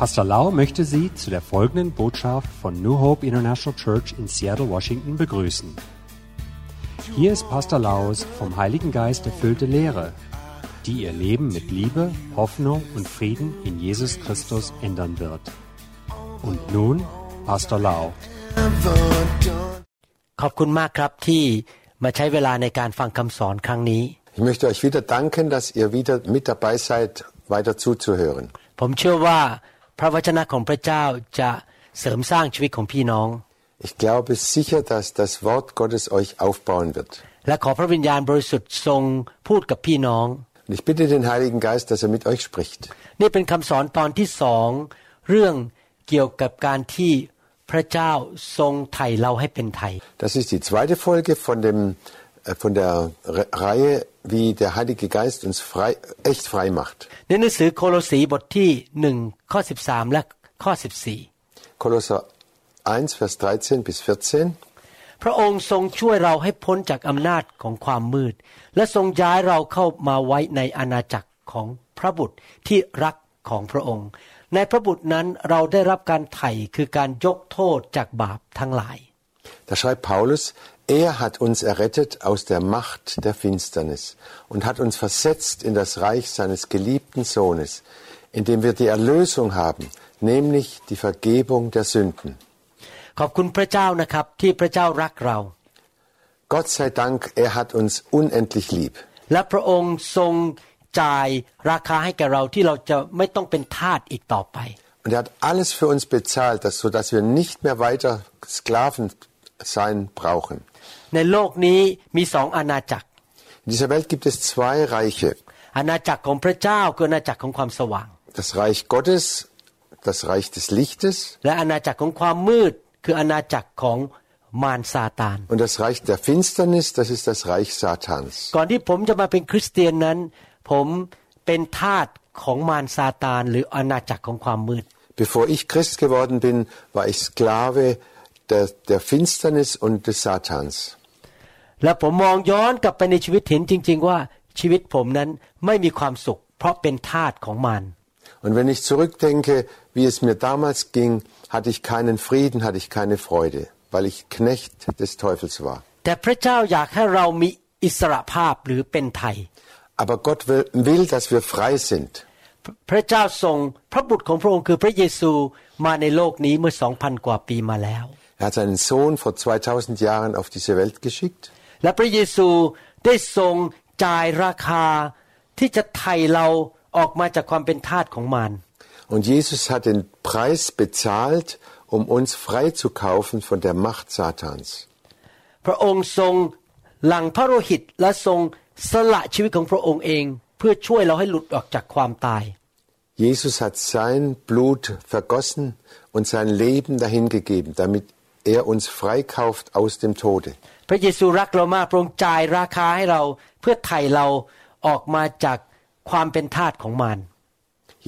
Pastor Lau möchte Sie zu der folgenden Botschaft von New Hope International Church in Seattle, Washington begrüßen. Hier ist Pastor Laus vom Heiligen Geist erfüllte Lehre, die Ihr Leben mit Liebe, Hoffnung und Frieden in Jesus Christus ändern wird. Und nun Pastor Lau. ขอบคุณมากครับที่มาใช้เวลาในการฟังคำสอนครั้งนี้ Ich möchte euch wieder danken, dass ihr wieder mit dabei seid, weiter zuzuhören. ผมเชื่อว่า พระวจนะของพระเจ้าจะเสริมสร้างชีวิตของพี่น้อง Ich glaube sicher, dass das Wort Gottes euch aufbauen wird. และขอพระวิญญาณบริสุทธิ์ทรงพูดกับพี่น้อง Und ich bitte den Heiligen Geist, dass er mit euch spricht. นี่เป็นคำสอนตอนที่สองเรื่องเกี่ยวกับการที่พระเจ้าทรงไถ่เราให้เป็นไทย Das ist die zweite Folge von, dem, äh, von der Re Reihe, wie der Heilige Geist uns frei, echt frei macht. ในหนังสือโคโลสีบทที่หนึ่งข้อสิบสามและข้อสิบสี่ Kolosser 1, Vers 13 bis 14. พระองค์ทรงช่วยเราให้พ้นจากอำนาจของความมืด และทรงย้ายเราเข้ามาไว้ในอาณาจักรของพระบุตรที่รักของพระองค์ ในพระบุตรนั้นเราได้รับการไถ่คือการยกโทษจากบาปทั้งหลาย Da schreibt Paulus, er hat uns errettet aus der Macht der Finsternis und hat uns versetzt in das Reich seines geliebten Sohnes, in dem wir die Erlösung haben, nämlich die Vergebung der Sünden. ขอบคุณพระเจ้านะครับที่พระเจ้ารักเรา Gott sei Dank, er hat uns unendlich lieb. และพระองค์ทรงจ่ายราคาให้แก่เราที่เราจะไม่ต้องเป็นทาสอีกต่อไป Und er hat alles für uns bezahlt, dass, sodass wir nicht mehr weiter Sklaven sein brauchen. ในโลกนี้มีสองอาณาจักร In dieser Welt gibt es zwei Reiche. อาณาจักรของพระเจ้าคืออาณาจักรของความสว่าง Das Reich Gottes, das Reich des Lichtes และอาณาจักรของความมืด คืออาณาจักรของมารซาตาน und das Reich der Finsternis, das ist das Reich Satans. ก่อนที่ผมจะมาเป็นคริสเตียนนั้น ผมเป็นทาสของมารซาตาน หรืออาณาจักรของความมืด Bevor ich Christ geworden bin, war ich Sklave der, der Finsternis und des Satans. และผมมองย้อนกลับไปในชีวิตเห็นจริง ๆ ว่าชีวิตผมนั้นไม่มีความสุข เพราะเป็นทาสของมาร Und wenn ich zurückdenke, wie es mir damals ging, hatte ich keinen Frieden, hatte ich keine Freude, weil ich Knecht des Teufels war. แต่พระเจ้าอยากให้เรามีอิสระภาพหรือเป็นไทย Aber Gott will, will, dass wir frei sind. พระเจ้าทรงพระบุตรของพระองค์คือพระเยซูมาในโลกนี้เมื่อสองพันกว่าปีมาแล้ว Er hat seinen Sohn vor 2000 Jahren auf diese Welt geschickt. และพระเยซูได้ทรงจ่ายราคาที่จะไถ่เราออกมาจากความเป็นทาสของมาร Und Jesus hat den Preis bezahlt, um uns freizukaufen von der Macht Satans. พระองค์ทรงหลั่งพระโลหิตและทรงสละชีวิตของพระองค์เอง เพื่อช่วยเราให้หลุดออกจากความตาย Jesus hat sein Blut vergossen und sein Leben dahingegeben, damit er uns freikauft aus dem Tode. พระเยซูรักเรามากพระองค์จ่ายราคาให้เราเพื่อไถ่เราออกมาจากความเป็นทาสของมาร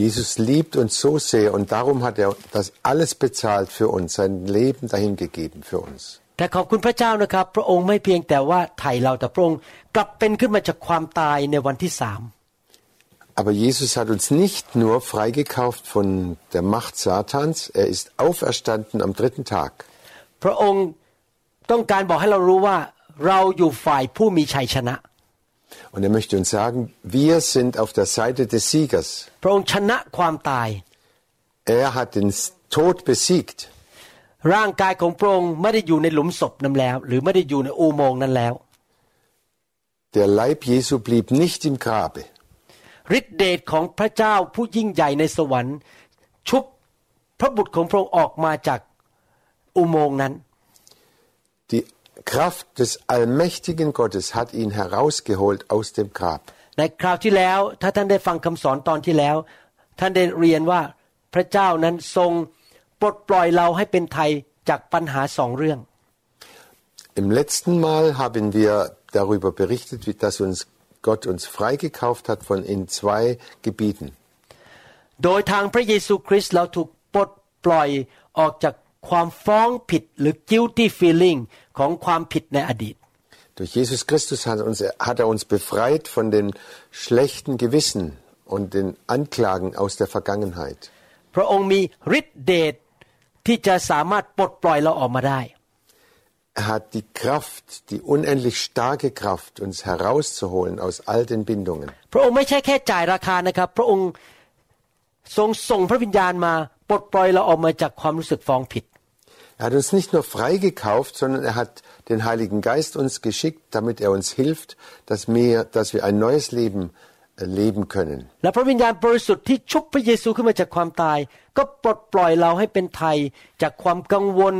Jesus liebt uns so sehr und darum hat er das alles bezahlt für uns, sein Leben dahingegeben für uns. แต่ขอบคุณพระเจ้านะครับ พระองค์ไม่เพียงแต่ว่าไถ่เราแต่พระองค์กลับเป็นขึ้นมาจากความตายในวันที่สาม Aber Jesus hat uns nicht nur freigekauft von der Macht Satans, er ist auferstanden am dritten Tag. พระองค์ ต้องการบอกให้เรารู้ว่าเราอยู่ฝ่ายผู้มีชัยชนะ Und er möchte uns sagen, wir sind auf der Seite des Siegers. พระองค์ชนะความตาย Er hat den Tod besiegt. ร่างกายของพระองค์ไม่ได้อยู่ในหลุมศพนั้นแล้วหรือไม่ได้อยู่ในอุโมงค์นั้นแล้ว Der Leib Jesu blieb nicht im Grabe. ฤทธิเดชของพระเจ้าผู้ยิ่งใหญ่ในสวรรค์ชุบพระบุตรของพระองค์ออกมาจากอุโมงค์นั้น Die Kraft des allmächtigen Gottes hat ihn herausgeholt aus dem Grab. ในคราวที่แล้วถ้าท่านได้ฟังคำสอนตอนที่แล้ว ท่านได้เรียนว่าพระเจ้านั้นทรงปลดปล่อยเราให้เป็นไทยจากปัญหาสองเรื่อง Im letzten Mal haben wir darüber berichtet, wie dass uns Gott uns freigekauft hat von in zwei Gebieten. โดยทางพระเยซูคริสต์เราถูกปลดปล่อยออกจาก ความฟ้องผิดหรือ guilty feeling ของความผิดในอดีต Durch Jesus Christus hat, uns, hat er uns befreit von den schlechten Gewissen und den Anklagen aus der Vergangenheit. พ พระองค์มีฤทธิเดชที่จะสามารถปลดปล่อยเราออกมาได้ Er hat die Kraft, die unendlich starke Kraft, uns herauszuholen aus all den Bindungen. พระองค์ไม่ใช่แค่จ่ายราคานะครับ พระองค์ทรงส่งพระวิญญาณมาปลดปล่อยเราออกมาจากความรู้สึกฟ้องผิด Er hat uns nicht nur freigekauft, sondern er hat den Heiligen Geist uns geschickt, damit er uns hilft, dass wir, dass wir ein neues Leben äh, leben können. และพระวิญญาณบริสุทธิ์ที่ชุบพระเยซูขึ้นมาจากความตาย ก็ปลดปล่อยเราให้เป็นไทยจากความกังวล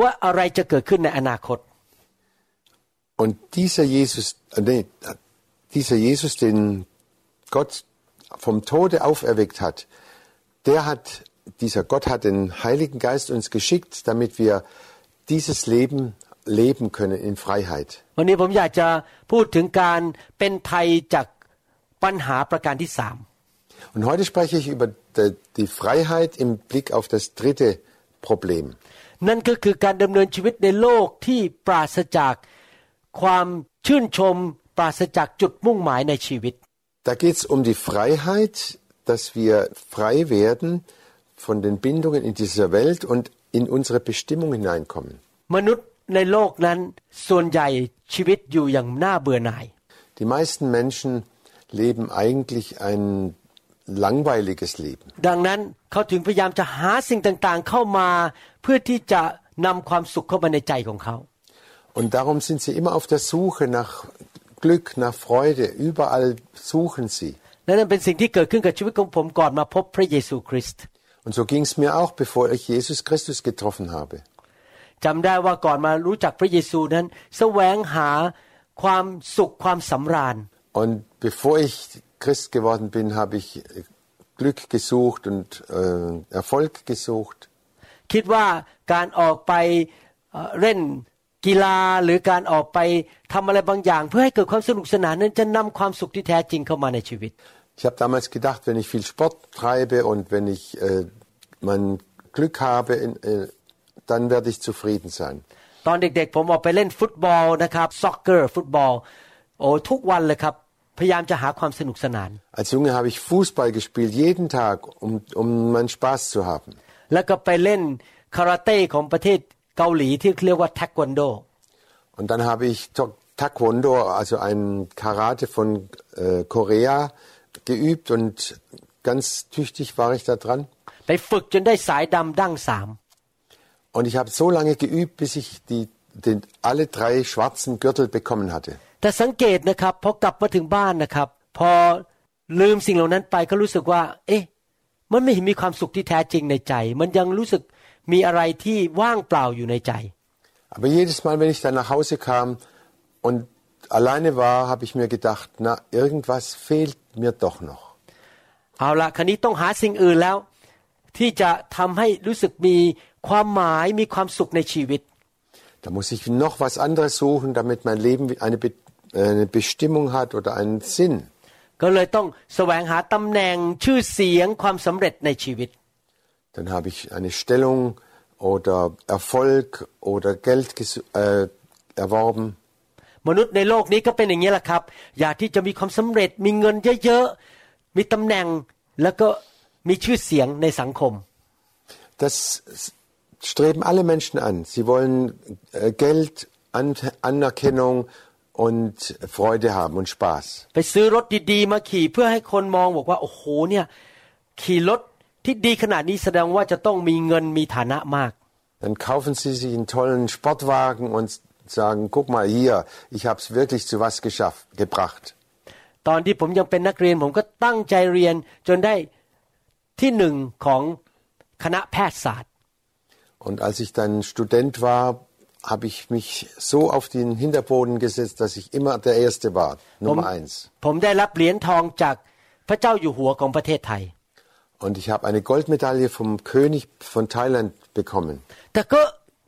ว่าอะไรจะเกิดขึ้นในอนาคต Und dieser Jesus, äh, nee, dieser Jesus, den Gott vom Tode auferweckt hat, der hat, dieser Gott hat den Heiligen Geist uns geschickt, damit wir dieses Leben leben können in Freiheit. วันนี้ผมอยากจะพูดถึงการเป็นไทยจากปัญหาประการที่สาม Und heute spreche ich über die, die Freiheit im Blick auf das dritte Problem. นั่นก็คือการดำเนินชีวิตในโลกที่ปราศจากความชื่นชม ปราศจากจุดมุ่งหมายในชีวิต Da geht es um die Freiheit, dass wir frei werden von den Bindungen in dieser Welt und in unsere Bestimmung hineinkommen. มนุษย์ในโลกนั้นส่วนใหญ่ชีวิตอยู่อย่างน่าเบื่อหน่าย Die meisten Menschen leben eigentlich ein langweiliges Leben. ดังนั้นเขาถึงพยายามจะหาสิ่งต่างๆเข้ามา เพื่อที่จะนำความสุขเข้ามาในใจของเขา Und darum sind sie immer auf der Suche nach Glück, nach Freude. Überall suchen sie. และนั่นเป็นสิ่งที่เกิดขึ้นกับชีวิตของผมก่อนมาพบพระเยซูคริสต์ Und so ging es mir auch, bevor ich Jesus Christus getroffen habe. จำได้ว่าก่อนมารู้จักพระเยซูนั้น แสวงหาความสุขความสำราญ Und bevor ich Christ geworden bin, habe ich äh, Glück gesucht und äh, Erfolg gesucht. คิดว่าการออกไปเอ่อเล่นกีฬาหรือการออกไปทำอะไรบางอย่าง เพื่อให้เกิดความสนุกสนานนั้นจะนำความสุขที่แท้จริงเข้ามาในชีวิต Ich habe damals gedacht, wenn ich viel Sport treibe und wenn ich äh, mein Glück habe, in, äh, dann werde ich zufrieden sein. ตอนเด็กๆ ผมออกไปเล่นฟุตบอลนะครับซ็อกเกอร์ฟุตบอลโอ้ทุกวันเลยครับ พยายามจะหาความสนุกสนาน Als Junge habe ich Fußball gespielt, jeden Tag, um, um meinen Spaß zu haben. แล้วก็ไปเล่นคาราเต้ของประเทศเกาหลีที่เรียกว่าเทควันโด Und dann habe ich Ta- Taekwondo, also ein Karate von äh, Korea, geübt und ganz tüchtig war ich da dran. ไปฝึกจนได้สายดำดั้งสาม Und ich habe so lange geübt, bis ich die, den, alle drei schwarzen Gürtel bekommen hatte. แต่สังเกตนะครับพอกลับมาถึงบ้านนะครับ พอลืมสิ่งเหล่านั้นไปก็รู้สึกว่า เอ๊ะ มันไม่เห็นมีความสุขที่แท้จริงในใจ มันยังรู้สึกมีอะไรที่ว่างเปล่าอยู่ในใจ Aber jedes Mal, wenn ich dann nach Hause kam und alleine war, habe ich mir gedacht, na, irgendwas fehlt mir doch noch. เอาละคันนี้ต้องหาสิ่งอื่นแล้ว ที่จะทำให้รู้สึกมีความหมายมีความสุขในชีวิต Da muss ich noch was anderes suchen, damit mein Leben eine, Be eine Bestimmung hat oder einen Sinn. ก็เลยต้องแสวงหาตำแหน่งชื่อเสียงความสำเร็จในชีวิต Dann habe ich eine Stellung oder Erfolg oder Geld ges- äh, erworben. มนุษย์ในโลกนี้ก็เป็นอย่างนี้แหละครับ อยากที่จะมีความสำเร็จมีเงินเยอะๆมีตำแหน่งแล้วก็ มีชื่อเสียงในสังคม Das streben alle Menschen an. Sie wollen äh, Geld, an Anerkennung und Freude haben und Spaß. ไปซื้อรถดีๆ มาขี่เพื่อให้คนมองบอกว่า โอ้โหเนี่ย ขี่รถที่ดีขนาดนี้แสดงว่าจะต้องมีเงินมีฐานะมาก Dann kaufen sie sich einen tollen Sportwagen und sagen, guck mal hier, ich habe es wirklich zu was geschafft, gebracht. ตอนที่ผมยังเป็นนักเรียนผมก็ตั้งใจเรียนจนได้ ที่หนึ่งของคณะแพทยศาสตร์ Und als ich dann Student war, habe ich mich so auf den Hinterboden gesetzt, dass ich immer der Erste war, Nummer eins. ผมได้รับเหรียญทองจากพระเจ้าอยู่หัวของประเทศไทย Und ich habe eine Goldmedaille vom König von Thailand bekommen. แต่ก็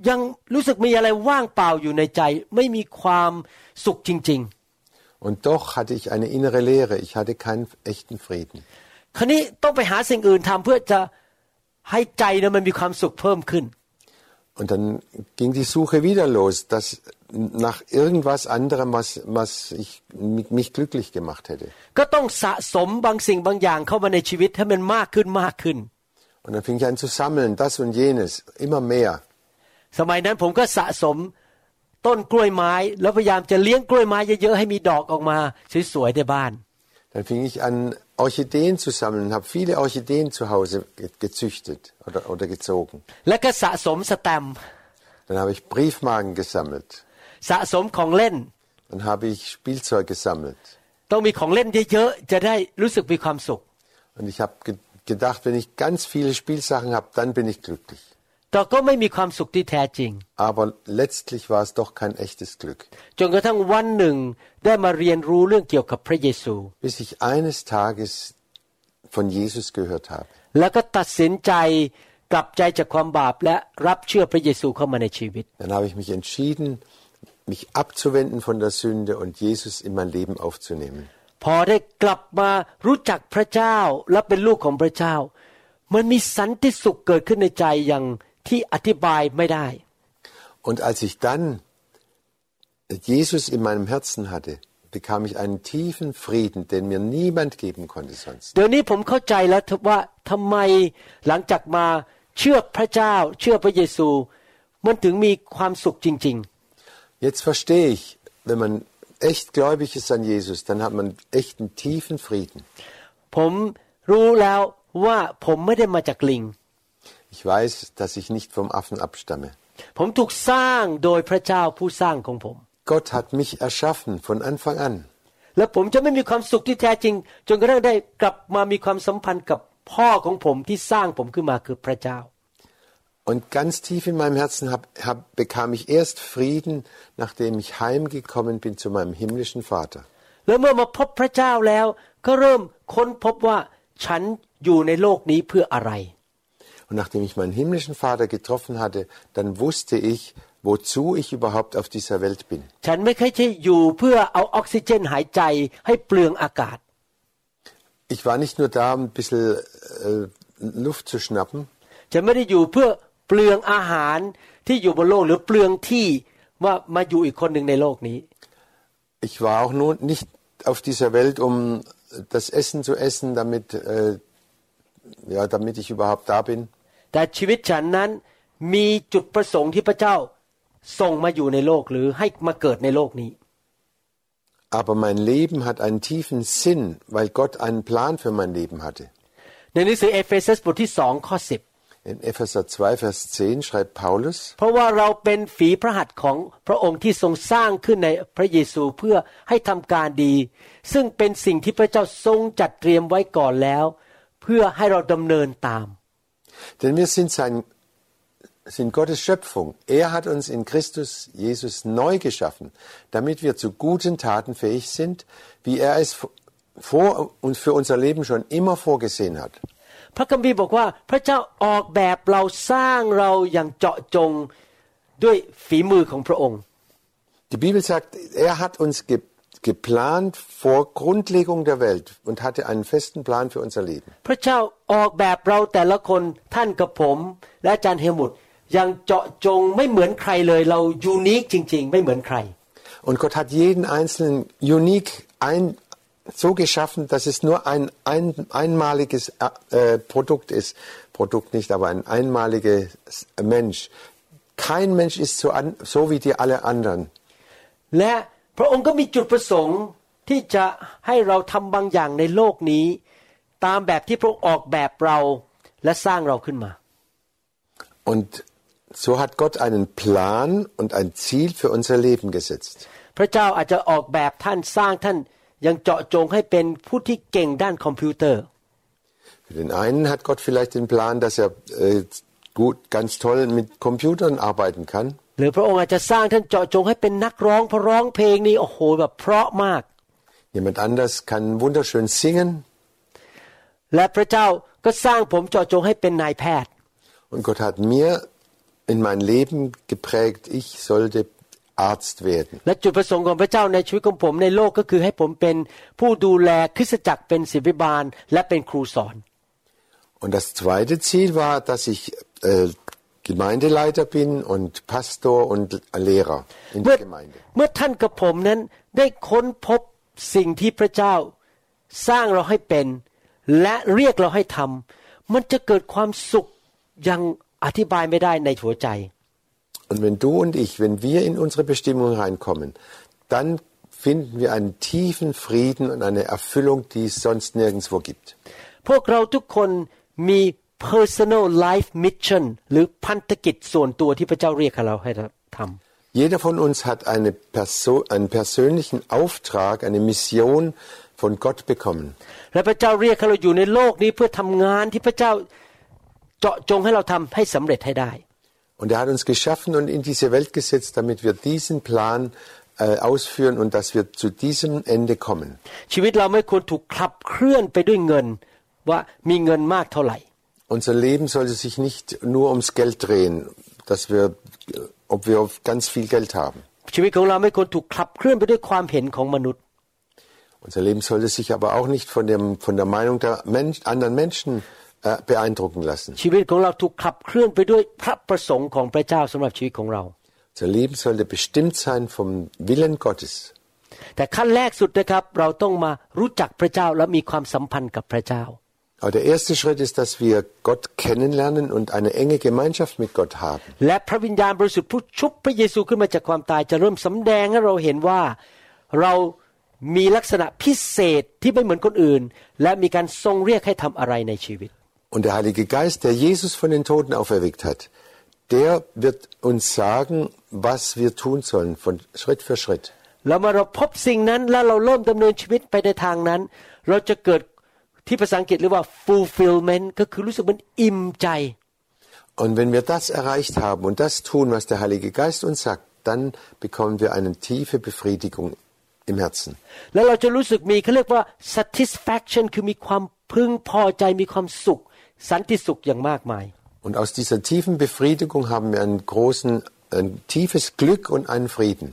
ยังรู้สึกมีอะไรว่างเปล่าอยู่ในใจ ไม่มีความสุขจริง Und doch hatte ich eine innere Leere. Ich hatte keinen echten Frieden. ๆคราวนี้ต้องไปหาสิ่งอื่นทำเพื่อจะให้ใจนะมันมีความสุขเพิ่มขึ้น Und dann ging die Suche wieder los, dass nach irgendwas anderem, was, was ich, mich, mich glücklich gemacht hätte. ก็ต้องสะสมบางสิ่งบางอย่างเข้ามาในชีวิตให้มันมากขึ้นมากขึ้น Und dann fing ich an zu sammeln, das und jenes, immer mehr. สมัยนั้นผมก็สะสมต้นกล้วยไม้แล้วพยายามจะเลี้ยงกล้วยไม้เยอะๆให้มีดอกออกมาสวยๆในบ้าน Dann fing ich an, Orchideen zu sammeln und habe viele Orchideen zu Hause gezüchtet oder, oder gezogen. Dann habe ich Briefmarken gesammelt. Dann habe ich Spielzeug gesammelt. Und ich habe gedacht, wenn ich ganz viele Spielsachen habe, dann bin ich glücklich. แต่ก็ไม่มีความสุขที่แท้จริง Aber letztlich war es doch kein echtes Glück. จนกระทั่งวันหนึ่งได้มาเรียนรู้เรื่องเกี่ยวกับพระเยซู Bis ich eines Tages von Jesus gehört habe. แล้วก็ตัดสินใจกลับใจจากความบาปและรับเชื่อพระเยซูเข้ามาในชีวิต Dann habe ich mich entschieden, mich abzuwenden von der Sünde und Jesus in mein Leben aufzunehmen. พอได้กลับมารู้จักพระเจ้าและเป็นลูกของพระเจ้า มันมีสันติสุขเกิดขึ้นในใจอย่าง ที่อธิบายไม่ได้ Und als ich dann Jesus in meinem Herzen hatte, bekam ich einen tiefen Frieden, den mir niemand geben konnte sonst. เดี๋ยวนี้ผมเข้าใจแล้วว่าทำไมหลังจากมาเชื่อพระเจ้า เชื่อพระเยซู มันถึงมีความสุขจริง Jetzt verstehe ich, wenn man echt gläubig ist an Jesus, dann hat man echt einen tiefen Frieden. ๆ ผมรู้แล้วว่าผมไม่ได้มาจากลิง Ich weiß, dass ich nicht vom Affen abstamme. ผมถูกสร้างโดยพระเจ้าผู้สร้างของผม Gott hat mich erschaffen von Anfang an. และผมจะไม่มีความสุขที่แท้จริง จนกระทั่งได้กลับมามีความสัมพันธ์กับพ่อของผมที่สร้างผมขึ้นมาคือพระเจ้า Und ganz tief in meinem Herzen hab, hab, bekam ich erst Frieden, nachdem ich heimgekommen bin zu meinem himmlischen Vater. แล้วเมื่อมาพบพระเจ้าแล้ว ก็เริ่มค้นพบว่าฉันอยู่ในโลกนี้เพื่ออะไร Und nachdem ich meinen himmlischen Vater getroffen hatte, dann wusste ich, wozu ich überhaupt auf dieser Welt bin. ฉันไม่เคยจะอยู่เพื่อเอาออกซิเจนหายใจให้เปลืองอากาศ Ich war nicht nur da, um ein bisschen äh, Luft zu schnappen. ฉันไม่ได้อยู่เพื่อเปลืองอาหารที่อยู่บนโลกหรือเปลืองที่ว่ามาอยู่อีกคนหนึ่งในโลกนี้ Ich war auch nur nicht auf dieser Welt, um das Essen zu essen, damit, äh, ja, damit ich überhaupt da bin. แต่ชีวิตฉันนั้นมีจุดประสงค์ที่พระเจ้าส่งมาอยู่ในโลกหรือให้มาเกิดในโลกนี้ Aber mein Leben hat einen tiefen Sinn, weil Gott einen Plan für mein Leben hatte. ในหนังสือเอเฟซัสบทที่สองข้อสิบ In Epheser 2, Vers 10 schreibt Paulus, เพราะว่าเราเป็นฝีพระหัตถ์ของพระองค์ที่ทรงสร้างขึ้นในพระเยซูเพื่อให้ทำการดี ซึ่งเป็นสิ่งที่พระเจ้าทรงจัดเตรียมไว้ก่อนแล้ว เพื่อให้เราดำเนินตาม denn wir sind sein, sind Gottes Schöpfung. Er hat uns in Christus Jesus neu geschaffen, damit wir zu guten Taten fähig sind, wie er es vor und für unser Leben schon immer vorgesehen hat. พระคัมภีร์บอกว่าพระเจ้าออกแบบเราสร้างเราอย่างเจาะจงด้วยฝีมือของพระองค์ Die Bibel sagt, er hat uns ge geplant vor Grundlegung der Welt und hatte einen festen Plan für unser Leben. พระเจ้าออกแบบเราแต่ละคนท่านกับผม และอาจารย์เฮลมุตอย่างเจาะจงไม่เหมือนใครเลยเรายูนิคจริง ๆ ไม่เหมือนใคร Und Gott hat jeden einzelnen unique ein, so geschaffen, dass es nur ein, ein einmaliges äh, Produkt ist. Produkt nicht, aber ein einmaliger Mensch. Kein Mensch ist so, an, so wie die alle anderen. และ พระองค์ก็มีจุดประสงค์ที่จะให้เราทำบางอย่างในโลกนี้ ตามแบบที่พระองค์ออกแบบเราและสร้างเราขึ้นมา Und so hat Gott einen Plan und ein Ziel für unser Leben gesetzt. พระเจ้าอาจจะออกแบบท่านสร้างท่านยังเจาะจงให้เป็นผู้ที่เก่งด้านคอมพิวเตอร์ Für den einen hat Gott vielleicht den Plan, dass er äh, gut, ganz toll mit Computern arbeiten kann. หรือพระองค์อาจจะสร้างท่านเจาะจงให้เป็นนักร้องเพราะร้องเพลงนี้โอ้โหแบบเพราะมาก Jemand anders kann wunderschön singen และพระเจ้าก็สร้างผมเจาะจงให้เป็นนายแพทย์ und Gott hat mir in mein Leben geprägt, ich sollte Arzt werden. และจุดประสงค์ของพระเจ้าในชีวิตของผมในโลกก็คือให้ผมเป็นผู้ดูแลคริสตจักรเป็นศิบิบาลและเป็นครูสอน Und das zweite Ziel war, dass ich äh, Gemeindeleiter bin und Pastor und Lehrer in เมื่อ der Gemeinde. เมื่อท่านกับผมนั้นได้ค้นพบสิ่งที่พระเจ้าสร้างเราให้เป็น และเรียกเราให้ทำ มันจะเกิดความสุขยังอธิบายไม่ได้ในหัวใจ Und wenn du und ich, wenn wir in unsere Bestimmung reinkommen, dann finden wir einen tiefen Frieden und eine Erfüllung, die es sonst nirgendwo gibt. พวกเราทุกคนมี personal life mission หรือพันธกิจส่วนตัวที่พระเจ้าเรียกให้เราให้ทำ Jeder von uns hat eine Perso einen persönlichen Auftrag, eine Mission von Gott bekommen. และพระเจ้าเรียกให้เราอยู่ในโลกนี้เพื่อทำงานที่พระเจ้าเจาะจงให้เราทำให้สำเร็จให้ได้ Und er hat uns geschaffen und in diese Welt gesetzt, damit wir diesen Plan äh, ausführen und dass wir zu diesem Ende kommen. ชีวิตเราไม่ควรถูกขับเคลื่อนไปด้วยเงิน ว่ามีเงินมากเท่าไหร่ Unser Leben sollte sich nicht nur ums Geld drehen, dass wir, ob wir ganz viel Geld haben. ชีวิตของเราไม่ควรถูกขับเคลื่อนไปด้วยความเห็นของมนุษย์ Unser Leben sollte sich aber auch nicht von, dem, von der Meinung der Mensch, anderen Menschen äh, beeindrucken lassen. ชีวิตของเราถูกขับเคลื่อนไปด้วยพระประสงค์ของพระเจ้าสำหรับชีวิตของเรา Unser Leben sollte bestimmt sein vom Willen Gottes. แต่ขั้นแรกสุดนะครับ เราต้องมารู้จักพระเจ้าและมีความสัมพันธ์กับพระเจ้า Aber der erste Schritt ist, dass wir Gott kennenlernen und eine enge Gemeinschaft mit Gott haben. และพระวิญญาณบริสุทธิ์ผู้ชุบพระเยซูขึ้นมาจากความตายจะเริ่มสำแดงให้เราเห็นว่าเรามีลักษณะพิเศษที่ไม่เหมือนคนอื่น และมีการทรงเรียกให้ทำอะไรในชีวิต Und der Heilige Geist, der Jesus von den Toten auferweckt hat, der wird uns sagen, was wir tun sollen, von Schritt für Schritt. แล้วเมื่อเราพบสิ่งนั้นแล้วเราเริ่มดำเนินชีวิตไปในทางนั้น เราจะเกิด ที่ภาษาอังกฤษเรียกว่า fulfillment ก็คือรู้สึกมันอิ่มใจ Und wenn wir das erreicht haben und das tun, was der Heilige Geist uns sagt, dann bekommen wir eine tiefe Befriedigung im Herzen. แล้วเราจะรู้สึกมีเขาเรียกว่า satisfaction คือมีความพึงพอใจมีความสุข สันติสุขอย่างมากมาย Und aus dieser tiefen Befriedigung haben wir einen großen, ein tiefes Glück und einen Frieden.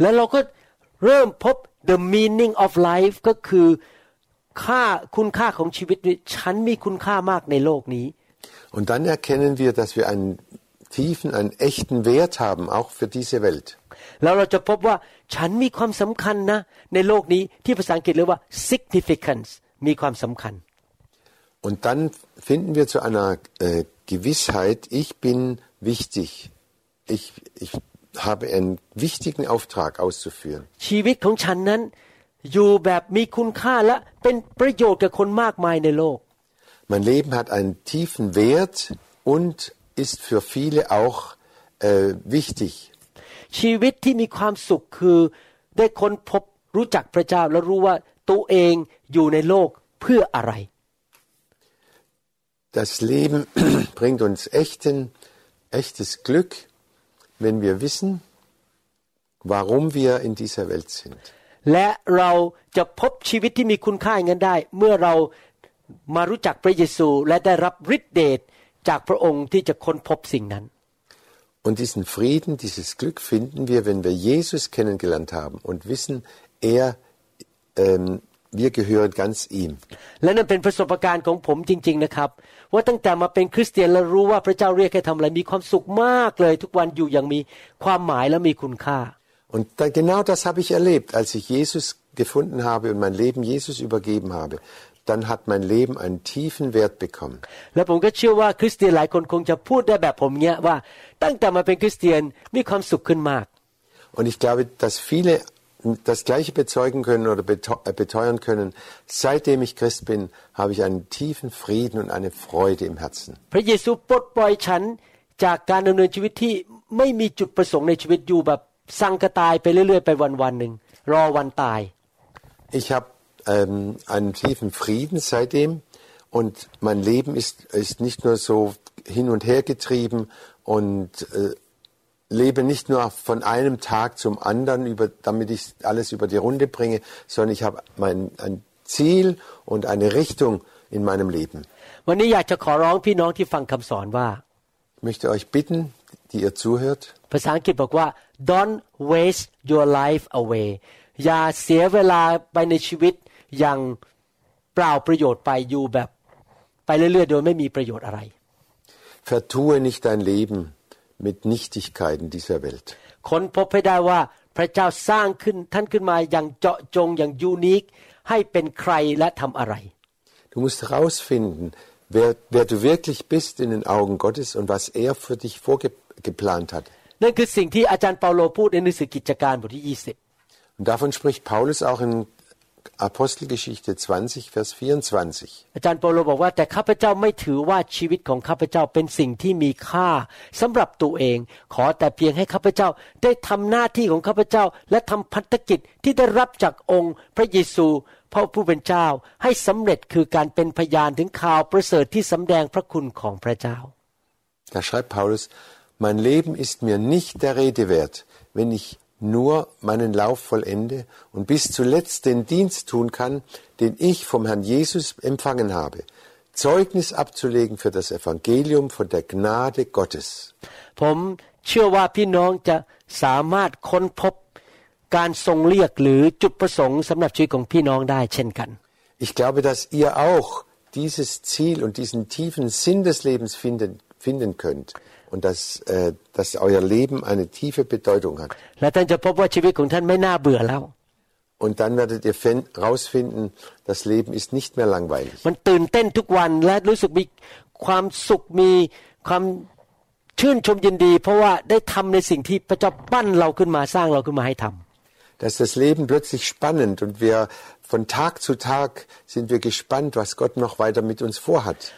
แล้วเราก็เริ่มพบ the meaning of life ก็คือ ค่าคุณค่าของชีวิตนี้ฉันมีคุณค่ามากในโลกนี้ Und dann erkennen wir, dass wir einen tiefen, einen echten Wert haben, auch für diese Welt. แล้วเราจะพบว่าฉันมีความสำคัญนะ ในโลกนี้ที่ภาษาอังกฤษเรียกว่า significance มีความสำคัญ Und dann finden wir zu einer äh, Gewissheit, ich bin wichtig. Ich, ich habe einen wichtigen Auftrag auszuführen. ชีวิตของฉันนั้น อยู่แบบมีคุณค่าและเป็นประโยชน์กับคนมากมายในโลก Mein Leben hat einen tiefen Wert und ist für viele auch äh, wichtig. ชีวิตที่มีความสุขคือได้ค้นพบรู้จักพระเจ้า และรู้ว่าตัวเองอยู่ในโลกเพื่ออะไร Das Leben bringt uns echten, echtes Glück, wenn wir wissen, warum wir in dieser Welt sind. และเราจะพบชีวิตที่มีคุณค่าอย่างนั้นได้ เมื่อเรามารู้จักพระเยซูและได้รับฤทธิเดชจากพระองค์ที่จะค้นพบสิ่งนั้น Und diesen Frieden, dieses Glück finden wir, wenn wir Jesus kennengelernt haben und wissen, er, ähm, wir gehören ganz ihm. และนั่นเป็นประสบการณ์ของผมจริง ๆนะครับ ว่าตั้งแต่มาเป็นคริสเตียนแล้วรู้ว่าพระเจ้าเรียกให้ทำอะไรมีความสุขมากเลย ทุกวันอยู่อย่างมีความหมายและมีคุณค่า Und dann, genau das habe ich erlebt, als ich Jesus gefunden habe und mein Leben Jesus übergeben habe. Dann hat mein Leben einen tiefen Wert bekommen. และผมก็เชื่อว่าคริสเตียนหลายคนคงจะพูดได้แบบผมเนี้ยว่า ตั้งแต่มาเป็นคริสเตียนมีความสุขขึ้นมาก Und ich glaube, dass viele das Gleiche bezeugen können oder beto- äh, beteuern können. Seitdem ich Christ bin, habe ich einen tiefen Frieden und eine Freude im Herzen. พระเยซูปลดปล่อยฉันจากการดำเนินชีวิตที่ไม่มีจุดประสงค์ในชีวิตอยู่แบบ สังกตายไปเรื่อยๆไปวันๆหนึ่งรอวันตาย Ich habe ähm, einen tiefen Frieden seitdem und mein Leben ist, ist nicht nur so hin und her getrieben und äh, lebe nicht nur von einem Tag zum anderen, über, damit ich alles über die Runde bringe, sondern ich habe mein, ein Ziel und eine Richtung in meinem Leben. วันนี้อยากจะขอร้องพี่น้องที่ฟังคำสอนว่า Ich möchte euch bitten, die ihr zuhört, ภาษาอังกฤษบอกว่า don't waste your life away อย่าเสียเวลาไปในชีวิตอย่างเปล่าประโยชน์ไปอยู่แบบ ไปเรื่อยๆ โดยไม่มีประโยชน์อะไร vertue nicht dein Leben mit Nichtigkeiten dieser Welt. ค้นพบให้ได้ว่าพระเจ้าสร้างขึ้นท่านขึ้นมาอย่างเจาะจงอย่างยูนิคให้เป็นใครและทำอะไร Du musst herausfinden, wer, wer du wirklich bist in den Augen Gottes und was er für dich vorgeplant hat. นั่นคือสิ่งที่อาจารย์เปาโลพูดในหนังสือกิจการบทที่ 20 Und davon spricht Paulus auch in Apostelgeschichte 20, Vers 24. อาจารย์เปาโลบอกว่าแต่ข้าพเจ้าไม่ถือว่าชีวิตของข้าพเจ้าเป็นสิ่งที่มีค่าสำหรับตัวเอง ขอแต่เพียงให้ข้าพเจ้าได้ทำหน้าที่ของข้าพเจ้า และทำพันธกิจที่ได้รับจากองค์พระเยซูพระผู้เป็นเจ้าให้สำเร็จคือการเป็นพยานถึงข่าวประเสริฐที่สำแดงพระคุณของพระเจ้า Da schreibt Paulus, mein Leben ist mir nicht der Rede wert, wenn ich nur meinen Lauf vollende und bis zuletzt den Dienst tun kann, den ich vom Herrn Jesus empfangen habe, Zeugnis abzulegen für das Evangelium von der Gnade Gottes. ผมเชื่อว่าพี่น้องจะสามารถค้นพบการทรงเรียกหรือจุดประสงค์สำหรับชีวิตของพี่น้องได้เช่นกัน Ich glaube, dass ihr auch dieses Ziel und diesen tiefen Sinn des Lebens finden, finden könnt und dass, äh, dass euer Leben eine tiefe Bedeutung hat. และท่านจะพบว่าชีวิตของท่านไม่น่าเบื่อแล้ว Und dann werdet ihr herausfinden, das Leben ist nicht mehr langweilig. มันตื่นเต้นทุกวันและรู้สึกมีความสุขมีความชื่นชมยินดี เพราะว่าได้ทำในสิ่งที่พระเจ้าปั้นเราขึ้นมาสร้างเราขึ้นมาให้ทำ Da ist das Leben plötzlich spannend und wir von Tag zu Tag sind wir gespannt, was Gott noch weiter mit uns vorhat.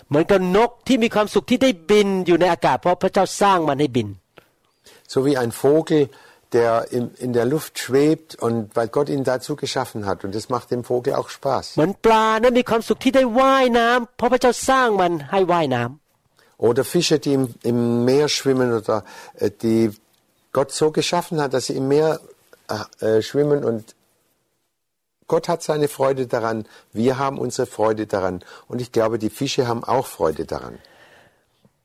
So wie ein Vogel, der in der Luft schwebt und weil Gott ihn dazu geschaffen hat. Und das macht dem Vogel auch Spaß. Oder Fische, die im, im Meer schwimmen oder äh, die Gott so geschaffen hat, dass sie im Meer äh, äh schwimmen und Gott hat seine Freude daran, wir haben unsere Freude daran und ich glaube, die Fische haben auch Freude daran.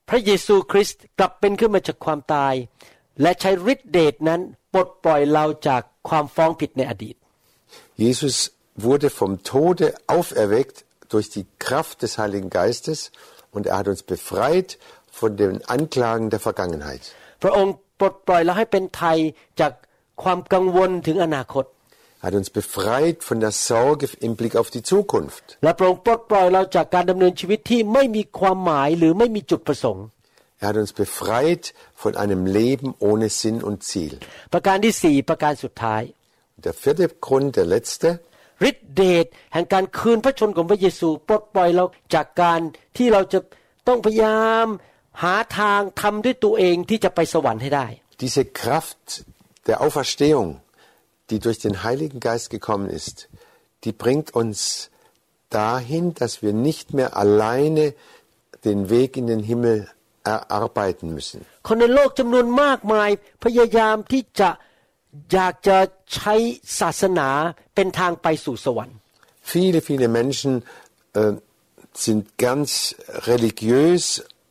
พระเยซูคริสต์กลับเป็นขึ้นมาจากความตาย และใช้ฤทธิเดชนั้นปลดปล่อยเราจากความฟ้องผิดในอดีต Jesus wurde vom Tode auferweckt durch die Kraft des Heiligen Geistes und er hat uns befreit von den Anklagen der Vergangenheit. พระองค์ปลดปล่อยเราให้เป็นไทยจากความกังวลถึงอนาคต Er hat uns befreit von der Sorge im Blick auf die Zukunft. และพระองค์ปลดปล่อยเราจากการดำเนินชีวิตที่ไม่มีความหมายหรือไม่มีจุดประสงค์ Er hat uns befreit von einem Leben ohne Sinn und Ziel. ประการที่สี่ประการสุดท้าย Und der vierte Grund, der letzte, ฤทธิเดชแห่งการคืนพระชนของพระเยซูปลดปล่อยเราจากการที่เราจะต้องพยายามหาทางทำด้วยตัวเองที่จะไปสวรรค์ให้ได้ diese Kraft der Auferstehung, die durch den Heiligen Geist gekommen ist, die bringt uns dahin, dass wir nicht mehr alleine den Weg in den Himmel erarbeiten müssen. คนในโลกจำนวนมากมายพยายามที่จะอยากจะใช้ศาสนาเป็นทางไปสู่สวรรค์ Viele, viele Menschen äh, sind ganz religiös,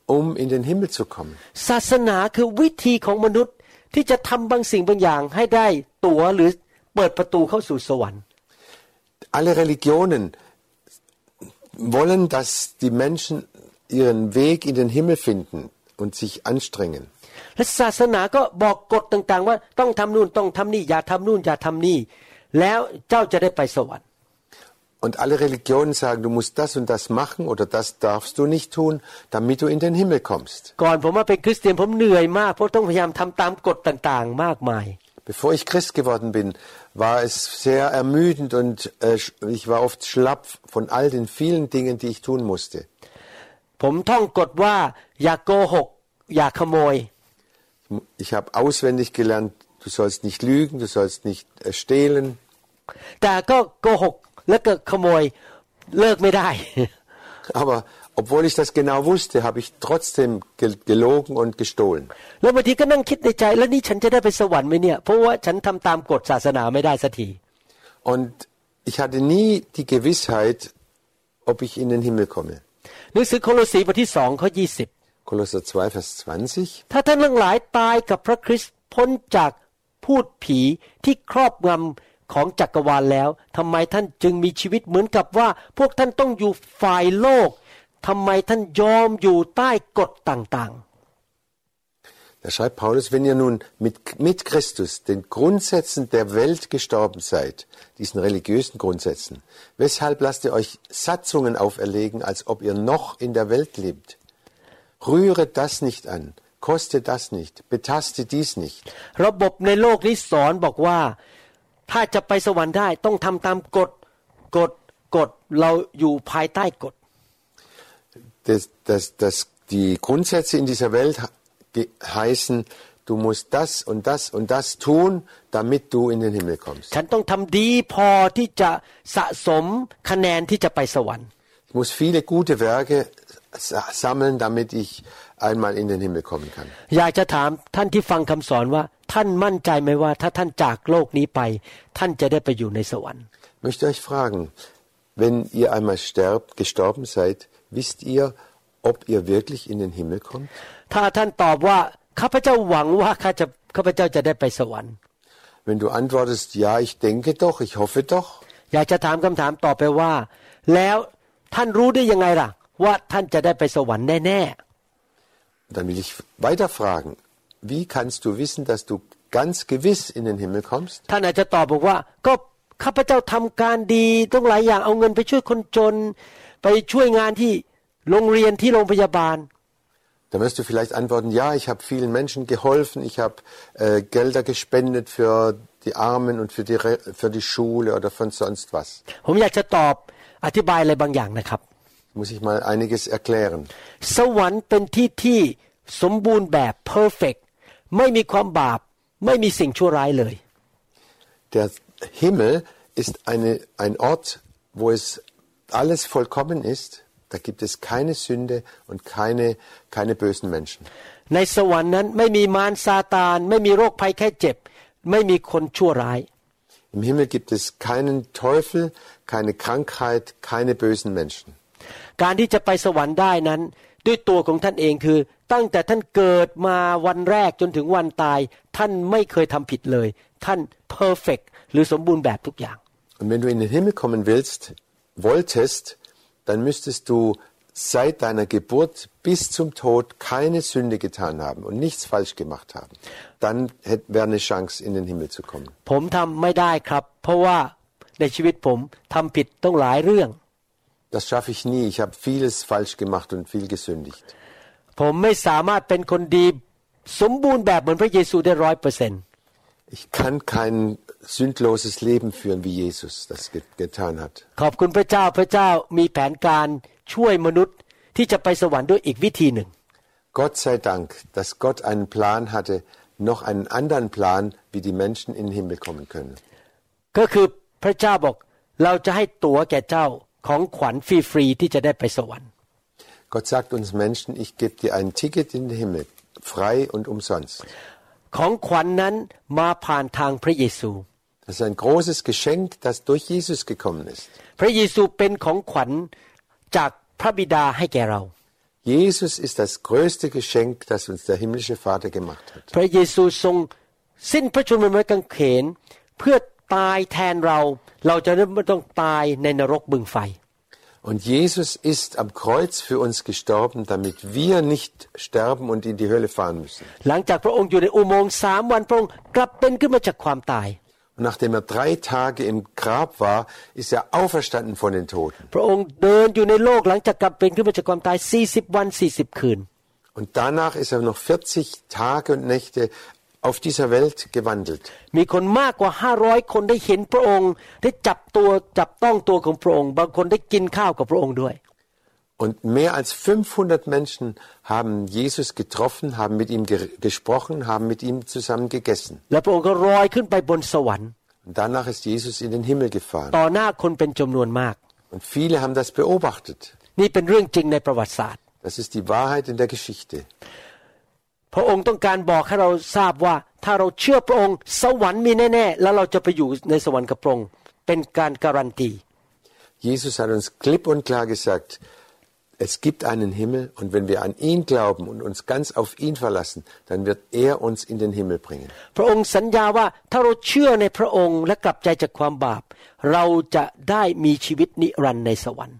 um in den Himmel zu kommen. ศาสนาคือวิธีของมนุษย์ที่จะทำบางสิ่งบางอย่างให้ได้ตั๋วหรือ เปิดประตูเข้าสู่สวรรค์ Alle Religionen wollen, dass die Menschen ihren Weg in den Himmel finden und sich anstrengen. และศาสนาก็บอกกฎต่างๆ ว่าต้องทำนู่นต้องทำนี่อย่าทำนู่นอย่าทำนี่ แล้วเจ้าจะได้ไปสวรรค์ Und alle Religionen sagen, du musst das und das machen oder das darfst du nicht tun, damit du in den Himmel kommst. ก่อนผมมาเป็นคริสเตียนผมเหนื่อยมากเพราะต้องพยายามทำตามกฎต่างๆ มากมาย Bevor ich Christ geworden bin, war es sehr ermüdend und äh, ich war oft schlapp von all den vielen Dingen, die ich tun musste. ผมท่องกฎว่าอย่าโกหก อย่าขโมย Ich habe auswendig gelernt, du sollst nicht lügen, du sollst nicht äh, stehlen. แต่ก็โกหกและก็ขโมยเลิกไม่ได้ Aber obwohl ich das genau wusste, habe ich trotzdem gel gelogen und gestohlen. แล้วบางทีก็นั่งคิดในใจแล้วนี่ฉันจะได้ไปสวรรค์ไหมเนี่ยเพราะว่าฉันทำตามกฎศาสนาไม่ได้สักที Und ich hatte nie die Gewissheit, ob ich in den Himmel komme. หนังสือโคโลสีบทที่สองข้อยี่สิบ Kolosser 2, Vers 20. ถ้าท่านทั้งหลายตายกับพระคริสต์พ้นจากพูดผีที่ครอบงำของจักรวาลแล้วทำไมท่านจึงมีชีวิตเหมือนกับว่า พวกท่านต้องอยู่ฝ่ายโลก ทำไมท่านยอมอยู่ใต้กฎต่าง Da schreibt Paulus, wenn ihr nun mit, mit Christus den Grundsätzen der Welt gestorben seid, diesen religiösen Grundsätzen, weshalb lasst ihr euch Satzungen auferlegen, als ob ihr noch in der Welt lebt? Rühre das nicht an, koste das nicht, betaste dies nicht. ระบบในโลกนี้สอนบอกว่า ถ้าจะไปสวรรค์ได้ต้องทำตามกฎกฎกฎเราอยู่ภายใต้กฎ Das, das, das, die Grundsätze in dieser Welt ge- heißen, du musst das und das und das tun, damit du in den Himmel kommst. ฉันต้องทำดีพอที่จะสะสมคะแนนที่จะไปสวรรค์ Ich muss viele gute Werke sa- sammeln, damit ich einmal in den Himmel kommen kann. อยากจะถามท่านที่ฟังคำสอนว่า ท่านมั่นใจไหมว่า ถ้าท่านจากโลกนี้ไป ท่านจะได้ไปอยู่ในสวรรค์ Ich möchte euch fragen, wenn ihr einmal sterbt, gestorben seid, wisst ihr, ob ihr wirklich in den Himmel kommt? ถ้าท่านตอบว่าข้าพเจ้าหวังว่าข้าจะข้าพเจ้าจะได้ไปสวรรค์ Wenn du antwortest, ja, ich denke doch, ich hoffe doch, อยากจะถามคำถามต่อไปว่า แล้วท่านรู้ได้ยังไงล่ะ ว่าท่านจะได้ไปสวรรค์แน่ dann will ich weiter fragen, wie kannst du wissen, dass du ganz gewiss in den Himmel kommst? ๆท่านอาจจะตอบบอกว่า ก็ข้าพเจ้าทำการดีต้องหลายอย่างเอาเงินไปช่วยคนจน ไปช่วยงานที่โรงเรียนที่โรงพยาบาล Dann wirst du vielleicht antworten, ja, ich habe vielen Menschen geholfen, ich habe äh, Gelder gespendet für die Armen und für die, Re für die Schule oder von sonst was. ผมอยากจะตอบอธิบายอะไรบางอย่างนะครับ Muss ich mal einiges erklären. สวรรค์เป็นที่ที่สมบูรณ์แบบ perfect ไม่มีความบาป ไม่มีสิ่งชั่วร้ายเลย Der Himmel ist eine, ein Ort, wo es alles vollkommen ist. Da gibt es keine Sünde und keine, keine bösen Menschen. ในสวรรค์นั้นไม่มีมารซาตาน ไม่มีโรคภัยแค่เจ็บ ไม่มีคนชั่วร้าย Im Himmel gibt es keinen Teufel, keine Krankheit, keine bösen Menschen. การที่จะไปสวรรค์ได้นั้น ด้วยตัวของท่านเองคือ ตั้งแต่ท่านเกิดมาวันแรกจนถึงวันตาย ท่านไม่เคยทำผิดเลย ท่าน perfect หรือสมบูรณ์แบบทุกอย่าง Und wenn du in den Himmel kommen willst, wolltest, dann müsstest du seit deiner Geburt bis zum Tod keine Sünde getan haben und nichts falsch gemacht haben. Dann hätt- wäre eine Chance, in den Himmel zu kommen. ผมทำไม่ได้ครับ เพราะว่าในชีวิตผมทำผิดต้องหลายเรื่อง Das schaffe ich nie. Ich habe vieles falsch gemacht und viel gesündigt. ผมไม่สามารถเป็นคนดีสมบูรณ์แบบเหมือนพระเยซูได้ร้อยเปอร์เซ็นต์ Ich kann kein sündloses Leben führen, wie Jesus das ge getan hat. ขอบคุณพระเจ้าพระเจ้ามีแผนการช่วยมนุษย์ที่จะไปสวรรค์ด้วยอีกวิธีหนึ่ง Gott sei Dank, dass Gott einen Plan hatte, noch einen anderen Plan, wie die Menschen in den Himmel kommen können. ก็คือพระเจ้าบอกเราจะให้ตั๋วแก่เจ้าของขวัญฟรีๆที่จะได้ไปสวรรค์ Gott sagt uns Menschen, ich gebe dir ein Ticket in den Himmel, frei und umsonst. ของขวัญนั้นมาผ่านทางพระเยซู Das ist ein großes Geschenk, das durch Jesus gekommen ist. พระเยซูเป็นของขวัญจากพระบิดาให้แก่เรา Jesus ist das größte Geschenk, das uns der himmlische Vater gemacht hat. พระเยซูทรงสิ้นพระชนม์บนไม้กางเขน เพื่อตายแทนเรา เราจะไม่ต้องตายในนรกบึงไฟ Und Jesus ist am Kreuz für uns gestorben, damit wir nicht sterben und in die Hölle fahren müssen. หลังจากพระองค์อยู่ในอุโมงค์สามวันพระองค์กลับเป็นขึ้นมาจากความตาย Und nachdem er drei Tage im Grab war, ist er auferstanden von den Toten. พระองค์เดินอยู่ในโลกหลังจากกลับเป็นขึ้นมาจากความตาย 40 วัน 40 คืน Und danach ist er noch 40 Tage und Nächte auf dieser Welt gewandelt. มีคนมากกว่า 500 คนได้เห็นพระองค์ ได้จับตัวจับต้องตัวของพระองค์ บางคนได้กินข้าวกับพระองค์ด้วย Und mehr als 500 Menschen haben Jesus getroffen, haben mit ihm ge gesprochen, haben mit ihm zusammen gegessen. และพระองค์ก็ลอยขึ้นไปบนสวรรค์ Und danach ist Jesus in den Himmel gefahren. ต่อหน้าคนเป็นจำนวนมาก Und viele haben das beobachtet. นี่เป็นเรื่องจริงในประวัติศาสตร์ Das ist die Wahrheit in der Geschichte. พระองค์ต้องการบอกให้เราทราบว่า ถ้าเราเชื่อพระองค์ สวรรค์มีแน่ๆ แล้วเราจะไปอยู่ในสวรรค์กับพระองค์เป็นการการันตี Jesus hat uns klipp und klar gesagt, es gibt einen Himmel und wenn wir an ihn glauben und uns ganz auf ihn verlassen, dann wird er uns in den Himmel bringen. พระองค์สัญญาว่าถ้าเราเชื่อในพระองค์และกลับใจจากความบาป เราจะได้มีชีวิตนิรันดร์ในสวรรค์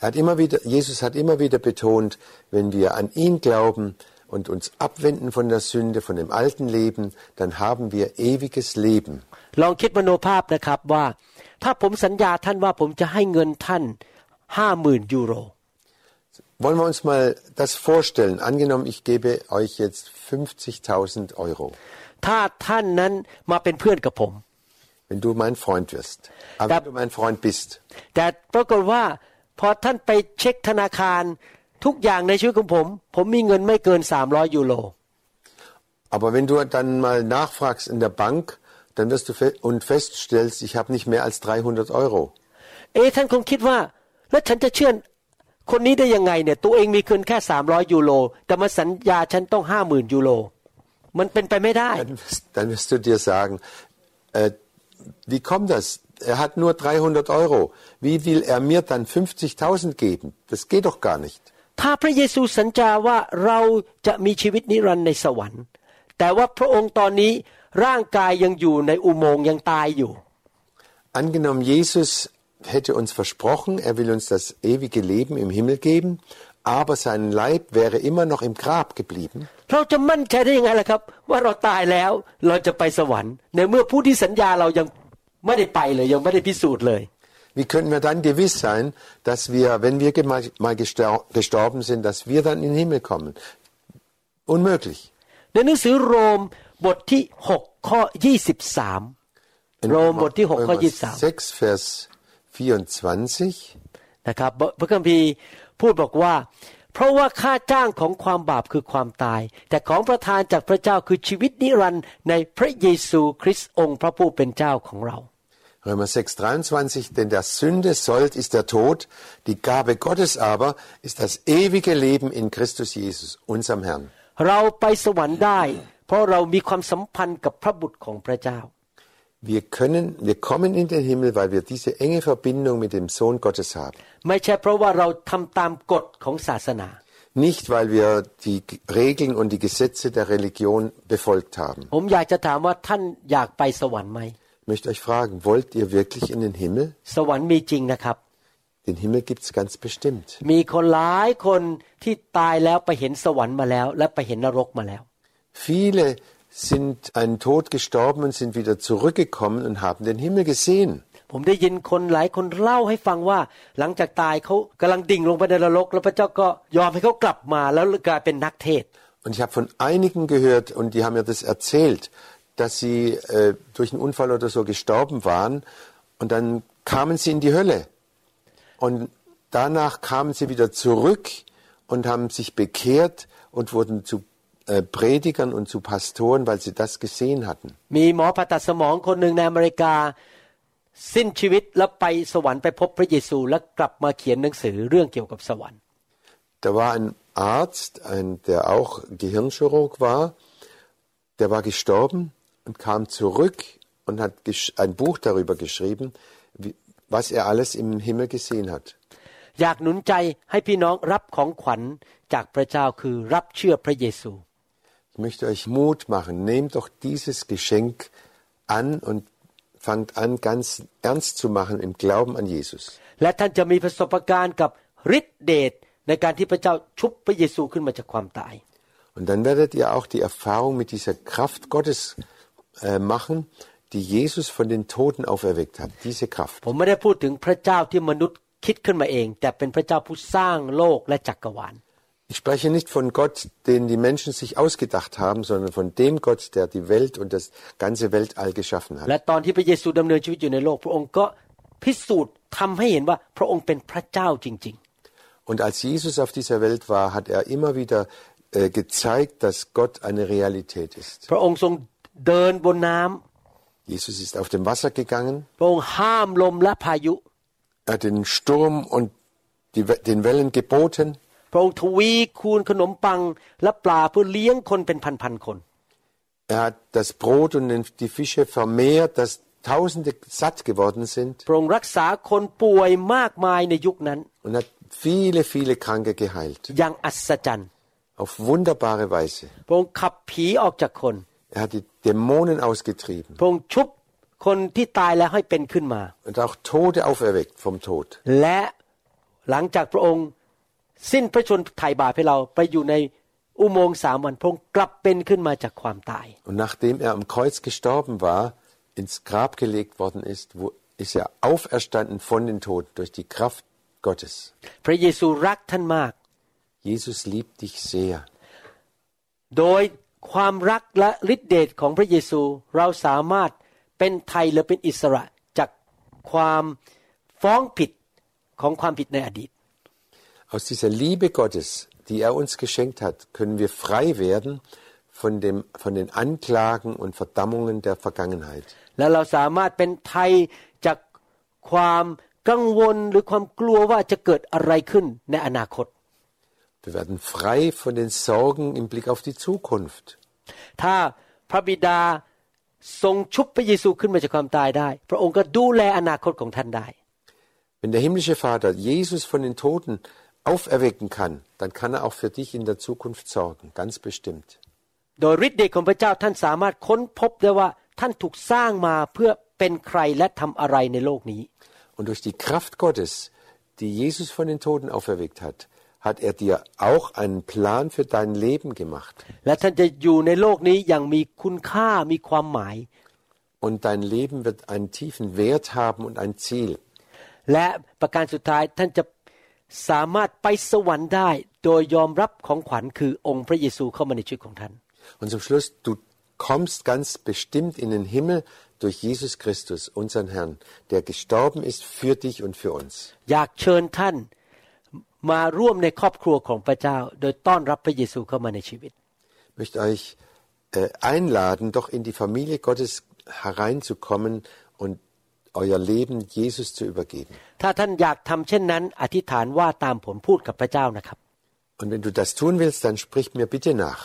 Er hat immer wieder, Jesus hat immer wieder betont, wenn wir an ihn glauben und uns abwenden von der Sünde, von dem alten Leben, dann haben wir ewiges Leben. ลองคิดมโนภาพนะครับว่า ถ้าผมสัญญาท่านว่าผมจะให้เงินท่านห้าหมื่นยูโร Wollen wir uns mal das vorstellen? Angenommen, ich gebe euch jetzt 50.000 Euro, ถ้าท่านนั้นมาเป็นเพื่อนกับผม wenn du mein Freund wirst. Aber Da- wenn du mein Freund bist, แต่ปรากฏว่าพอท่านไปเช็คธนาคาร ทุกอย่างในชีวิตของผม ผมมีเงินไม่เกิน 300 ยูโร aber wenn du dann mal nachfragst in der Bank, dann wirst du fe und feststellst, ich habe nicht mehr als 300 Euro. เอ๊ะท่านคงคิดว่า แล้วฉันจะเชื่อ คนนี้ได้ยังไงเนี่ยตัวเองมีเงินแค่300ยูโรแต่มาสัญญาฉันต้อง50,000ยูโรมันเป็นไปไม่ได้ Dann wirst, dann wirst du dir sagen, äh, wie kommt das? Er hat nur 300 Euro. Wie will er mir dann 50.000 geben? Das geht doch gar nicht. ถ้าพระเยซูสัญญาว่าเราจะมีชีวิตนิรันดร์ในสวรรค์ แต่ว่าพระองค์ตอนนี้ร่างกายยังอยู่ในอุโมงค์ยังตายอยู่ Angenommen, Jesus hätte uns versprochen, er will uns das ewige Leben im Himmel geben, aber sein Leib wäre immer noch im Grab geblieben. เราจะมั่นใจได้ยังไงล่ะครับ ว่าเราตายแล้วเราจะไปสวรรค์ ในเมื่อผู้ที่สัญญาเรายังไม่ได้ไปเลยยังไม่ได้พิสูจน์เลย Wie können wir dann gewiss sein, dass wir, wenn wir gema- mal gestor- gestorben sind, dass wir dann in den Himmel kommen? Unmöglich. ในหนังสือโรมบทที่ 6 ข้อ 23 In โรมบทที่ 6 ข้อ Römer 6, Vers 24. นะครับพระคัมภีร์พูดบอกว่า เพราะว่าค่าจ้างของความบาปคือความตาย แต่ของประทานจากพระเจ้าคือชีวิตนิรันดร์ในพระเยซูคริสต์องค์พระผู้เป็นเจ้าของเรา Römer 6, 23, denn der Sünde Sold ist der Tod, die Gabe Gottes aber ist das ewige Leben in Christus Jesus, unserem Herrn. เราไปสวรรค์ได้ เพราะเรามีความสัมพันธ์กับพระบุตรของพระเจ้า Wir können, wir kommen in den Himmel, weil wir diese enge Verbindung mit dem Sohn Gottes haben. ไม่ใช่เพราะว่าเราทำตามกฎของศาสนา Nicht, weil wir die Regeln und die Gesetze der Religion befolgt haben. ผมอยากจะถามว่าท่านอยากไปสวรรค์ไหม Ich möchte euch fragen, wollt ihr wirklich in den Himmel? สวรรค์มีจริงนะครับ Den Himmel gibt's ganz bestimmt. มีคนหลายคนที่ตายแล้วไปเห็นสวรรค์มาแล้ว และไปเห็นนรกมาแล้ว Viele sind einen Tod gestorben und sind wieder zurückgekommen und haben den Himmel gesehen. ผมได้ยินคนหลายคนเล่าให้ฟังว่า หลังจากตายเขากำลังดิ่งลงไปในนรก แล้วพระเจ้าก็ยอมให้เขากลับมาแล้วกลายเป็นนักเทศน์ Und ich habe von einigen gehört, und die haben mir das erzählt, dass sie äh, durch einen Unfall oder so gestorben waren und dann kamen sie in die Hölle. Und danach kamen sie wieder zurück und haben sich bekehrt und wurden zu äh, Predigern und zu Pastoren, weil sie das gesehen hatten. มีหมอผ่าตัดสมองคนหนึ่งในอเมริกา สิ้นชีวิตแล้วไปสวรรค์ไปพบพระเยซู แล้วกลับมาเขียนหนังสือเรื่องเกี่ยวกับสวรรค์ Da war ein Arzt, ein, der auch Gehirnchirurg war, der war gestorben und kam zurück und hat gesch- ein Buch darüber geschrieben, wie, was er alles im Himmel gesehen hat. อยากหนุนใจให้พี่น้องรับของขวัญจากพระเจ้าคือรับเชื่อพระเยซู Ich möchte euch Mut machen. Nehmt doch dieses Geschenk an und fangt an, ganz ernst zu machen im Glauben an Jesus. Und dann werdet ihr auch die Erfahrung mit dieser Kraft Gottes äh, machen, die Jesus von den Toten auferweckt hat, diese Kraft. Ich มไม่ได้พูดถึงพระเจ้าที่มนุษย์คิดขึ้นมาเอง แต่เป็นพระเจ้าผู้สร้างโลกและจักรวาล Ich spreche nicht von Gott, den die Menschen sich ausgedacht haben, sondern von dem Gott, der die Welt und das ganze Weltall geschaffen hat. และตอนที่พระเยซูดำเนินชีวิตอยู่ในโลก พระองค์ก็พิสูจน์ทำให้เห็นว่าพระองค์เป็นพระเจ้าจริง Und als Jesus auf dieser Welt war, hat er immer wieder äh, gezeigt, dass Gott eine Realität ist. ๆ พระองค์ทรงเดินบนน้ำ Jesus ist auf dem Wasser gegangen, พระองค์ห้ามลมและพายุ er hat den Sturm und die, We- den Wellen geboten. พระองค์ทวีคูณขนมปังและปลาเพื่อเลี้ยงคนเป็นพันๆคน Er hat das Brot und den- die Fische vermehrt, dass Tausende satt geworden sind พระองค์รักษาคนป่วยมากมายในยุคนั้น und hat viele, viele Kranke geheilt. อย่างอัศจรรย์ Auf wunderbare Weise. พระองค์ขับผีออกจากคน Er hat die Dämonen ausgetrieben พระองค์ชุบคนที่ตายแล้วให้เป็นขึ้นมา und auch Tote auferweckt vom Tod. และหลังจากพระองค์ สิ้นพระชนม์ไถ่บาปให้เราไปอยู่ในอุโมงค์สามวันพระองค์กลับเป็นขึ้นมาจากความตาย Und nachdem er am Kreuz gestorben war, ins Grab gelegt worden ist, wo, ist er auferstanden von den Toten durch die Kraft Gottes. พระเยซูรักท่านมาก Jesus liebt dich sehr. โดยความรักและฤทธิเดชของพระเยซูเราสามารถเป็นไทยหรือเป็นอิสระจากความฟ้องผิดของความผิดในอดีต Aus dieser Liebe Gottes, die er uns geschenkt hat, können wir frei werden von, dem, von den Anklagen und Verdammungen der Vergangenheit. และเราสามารถเป็นไทยจากความกังวลหรือความกลัวว่าจะเกิดอะไรขึ้นในอนาคต Wir werden frei von den Sorgen im Blick auf die Zukunft. ถ้าพระบิดาทรงชุบพระเยซูขึ้นมาจากความตายได้ พระองค์ก็ดูแลอนาคตของท่านได้ Wenn der himmlische Vater Jesus von den Toten auferwecken kann, dann kann er auch für dich in der Zukunft sorgen, ganz bestimmt. โดยฤทธิ์เดชของพระเจ้าท่านสามารถค้นพบได้ว่าท่านถูกสร้างมาเพื่อเป็นใครและทำอะไรในโลกนี้ Und durch die Kraft Gottes, die Jesus von den Toten auferweckt hat, hat er dir auch einen Plan für dein Leben gemacht. และท่านจะอยู่ในโลกนี้อย่างมีคุณค่ามีความหมาย Und dein Leben wird einen tiefen Wert haben und ein Ziel. และประการสุดท้ายท่านจะ สามารถไปสวรรค์ได้ โดยยอมรับของขวัญคือองค์พระเยซูเข้ามาในชีวิตของท่าน Und zum Schluss, du kommst ganz bestimmt in den Himmel durch Jesus Christus, unseren Herrn, der gestorben ist für dich und für uns. อยากเชิญท่านมาร่วมในครอบครัวของพระเจ้า โดยต้อนรับพระเยซูเข้ามาในชีวิต Ich möchte euch äh, einladen, doch in die Familie Gottes hereinzukommen und euer Leben Jesus zu übergeben. ถ้าท่านอยากทำเช่นนั้น อธิษฐานว่าตามผมพูดกับพระเจ้านะครับ Und wenn du das tun willst, dann sprich mir bitte nach.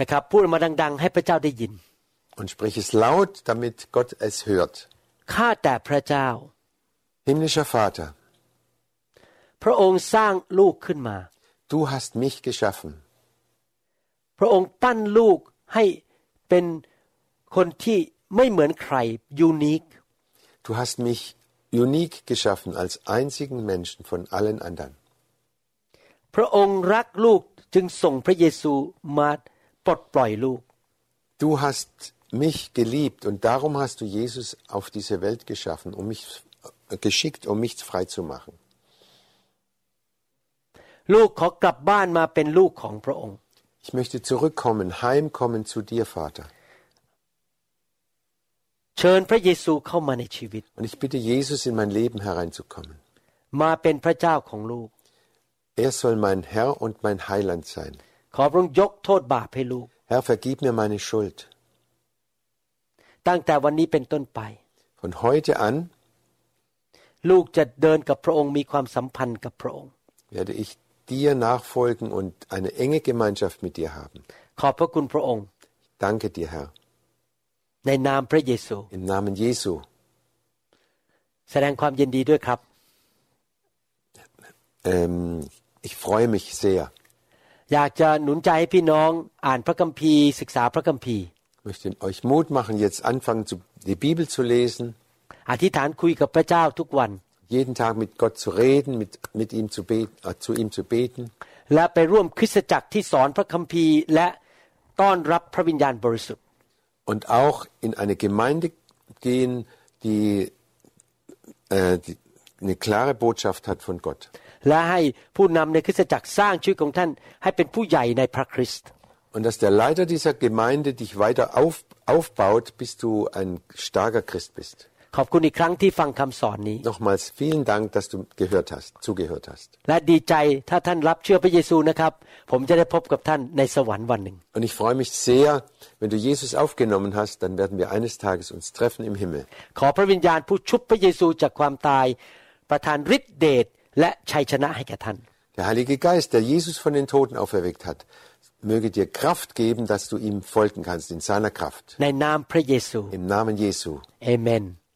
นะครับ พูดมาดัง ๆ ให้พระเจ้าได้ยิน Und sprich es laut, damit Gott es hört. ข้าแต่พระเจ้า Himmlischer Vater, พระองค์สร้างลูกขึ้นมา du hast mich geschaffen. พระองค์ปั้นลูกให้เป็นคนที่ไม่เหมือนใครยูนิค Du hast mich unique geschaffen als einzigen Menschen von allen anderen. พระองค์รักลูกจึงส่งพระเยซูมาปลดปล่อยลูก Du hast mich geliebt und darum hast du Jesus auf diese Welt geschaffen, um mich äh, geschickt, um mich frei zu machen. ลูกขอกลับบ้านมาเป็นลูกของพระองค์ Ich möchte zurückkommen, heimkommen zu dir, Vater. เชิญพระเยซูเข้ามาในชีวิต Und ich bitte Jesus in mein Leben hereinzukommen. มาเป็นพระเจ้าของลูก Er soll mein Herr und mein Heiland sein. ขอพระองค์ยกโทษบาปให้ลูก Herr, vergib mir meine Schuld. ตั้งแต่วันนี้เป็นต้นไป Von heute an ลูกจะเดินกับพระองค์มีความสัมพันธ์กับพระองค์ werde ich dir nachfolgen und eine enge Gemeinschaft mit dir haben. ขอบพระคุณพระองค์ Danke dir, Herr. ในนามพระเยซู Im Namen Jesu. แสดงความยินดีด้วยครับ Ähm, ich freue mich sehr. อยากจะหนุนใจให้พี่น้องอ่านพระคัมภีร์ ศึกษาพระคัมภีร์ Ich möchte euch Mut machen, jetzt anfangen, zu, die Bibel zu lesen, อธิษฐานคุยกับพระเจ้าทุกวัน jeden Tag mit Gott zu reden, mit, mit ihm zu beten, äh, zu ihm zu beten และไปร่วมคริสตจักรที่สอนพระคัมภีร์ และต้อนรับพระวิญญาณบริสุทธิ์ und auch in eine Gemeinde gehen, die, äh, die eine klare Botschaft hat von Gott. และให้ผู้นำในคริสตจักรสร้างชีวิตของท่าน ให้เป็นผู้ใหญ่ในพระคริสต์ Und dass der Leiter dieser Gemeinde dich weiter auf, aufbaut, bis du ein starker Christ bist. ขอบคุณอีกครั้งที่ฟังคำสอนนี้ Nochmals vielen Dank, dass du gehört hast, zugehört hast. และดีใจถ้าท่านรับเชื่อพระเยซูนะครับ ผมจะได้พบกับท่านในสวรรค์วันหนึ่ง Und ich freue mich sehr, wenn du Jesus aufgenommen hast, dann werden wir eines Tages uns treffen im Himmel. ขอพระวิญญาณผู้ชุบพระเยซูจากความตาย ประทานฤทธิเดชและชัยชนะให้แก่ท่าน Der Heilige Geist, der Jesus von den Toten auferweckt hat, möge dir Kraft geben, dass du ihm folgen kannst in seiner Kraft. ในนามพระเยซู Im Namen Jesu. เอเมน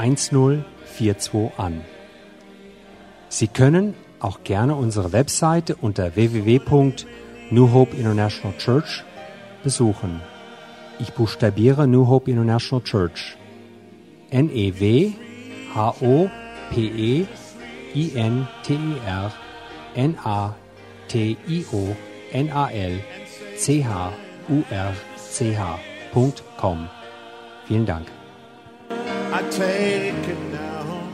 1042 an. Sie können auch gerne unsere Webseite unter www.New International Church besuchen. Ich buchstabiere New Hope International Church. N-E-W-H-O-P-E-I-N-T-E-R N-A-T-I-O-N-A-L-C-H-U-R-C-H.com. Vielen Dank. I take it now.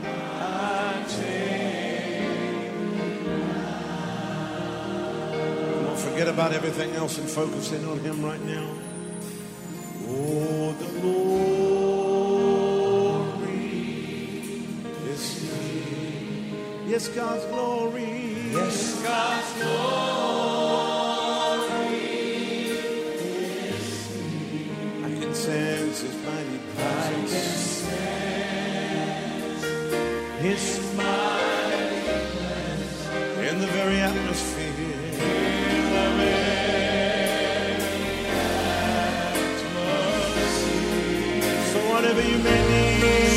Come on, forget about everything else and focus in on Him right now. Oh, the glory is here. Yes, God's glory. Yes, God's glory. So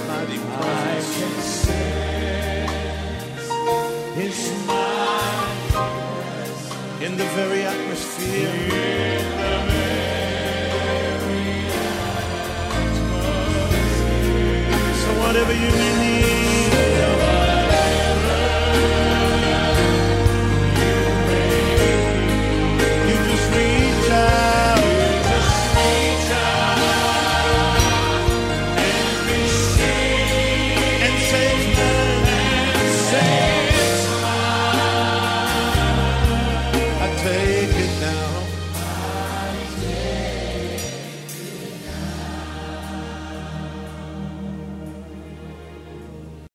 in the very atmosphere. So whatever you may need.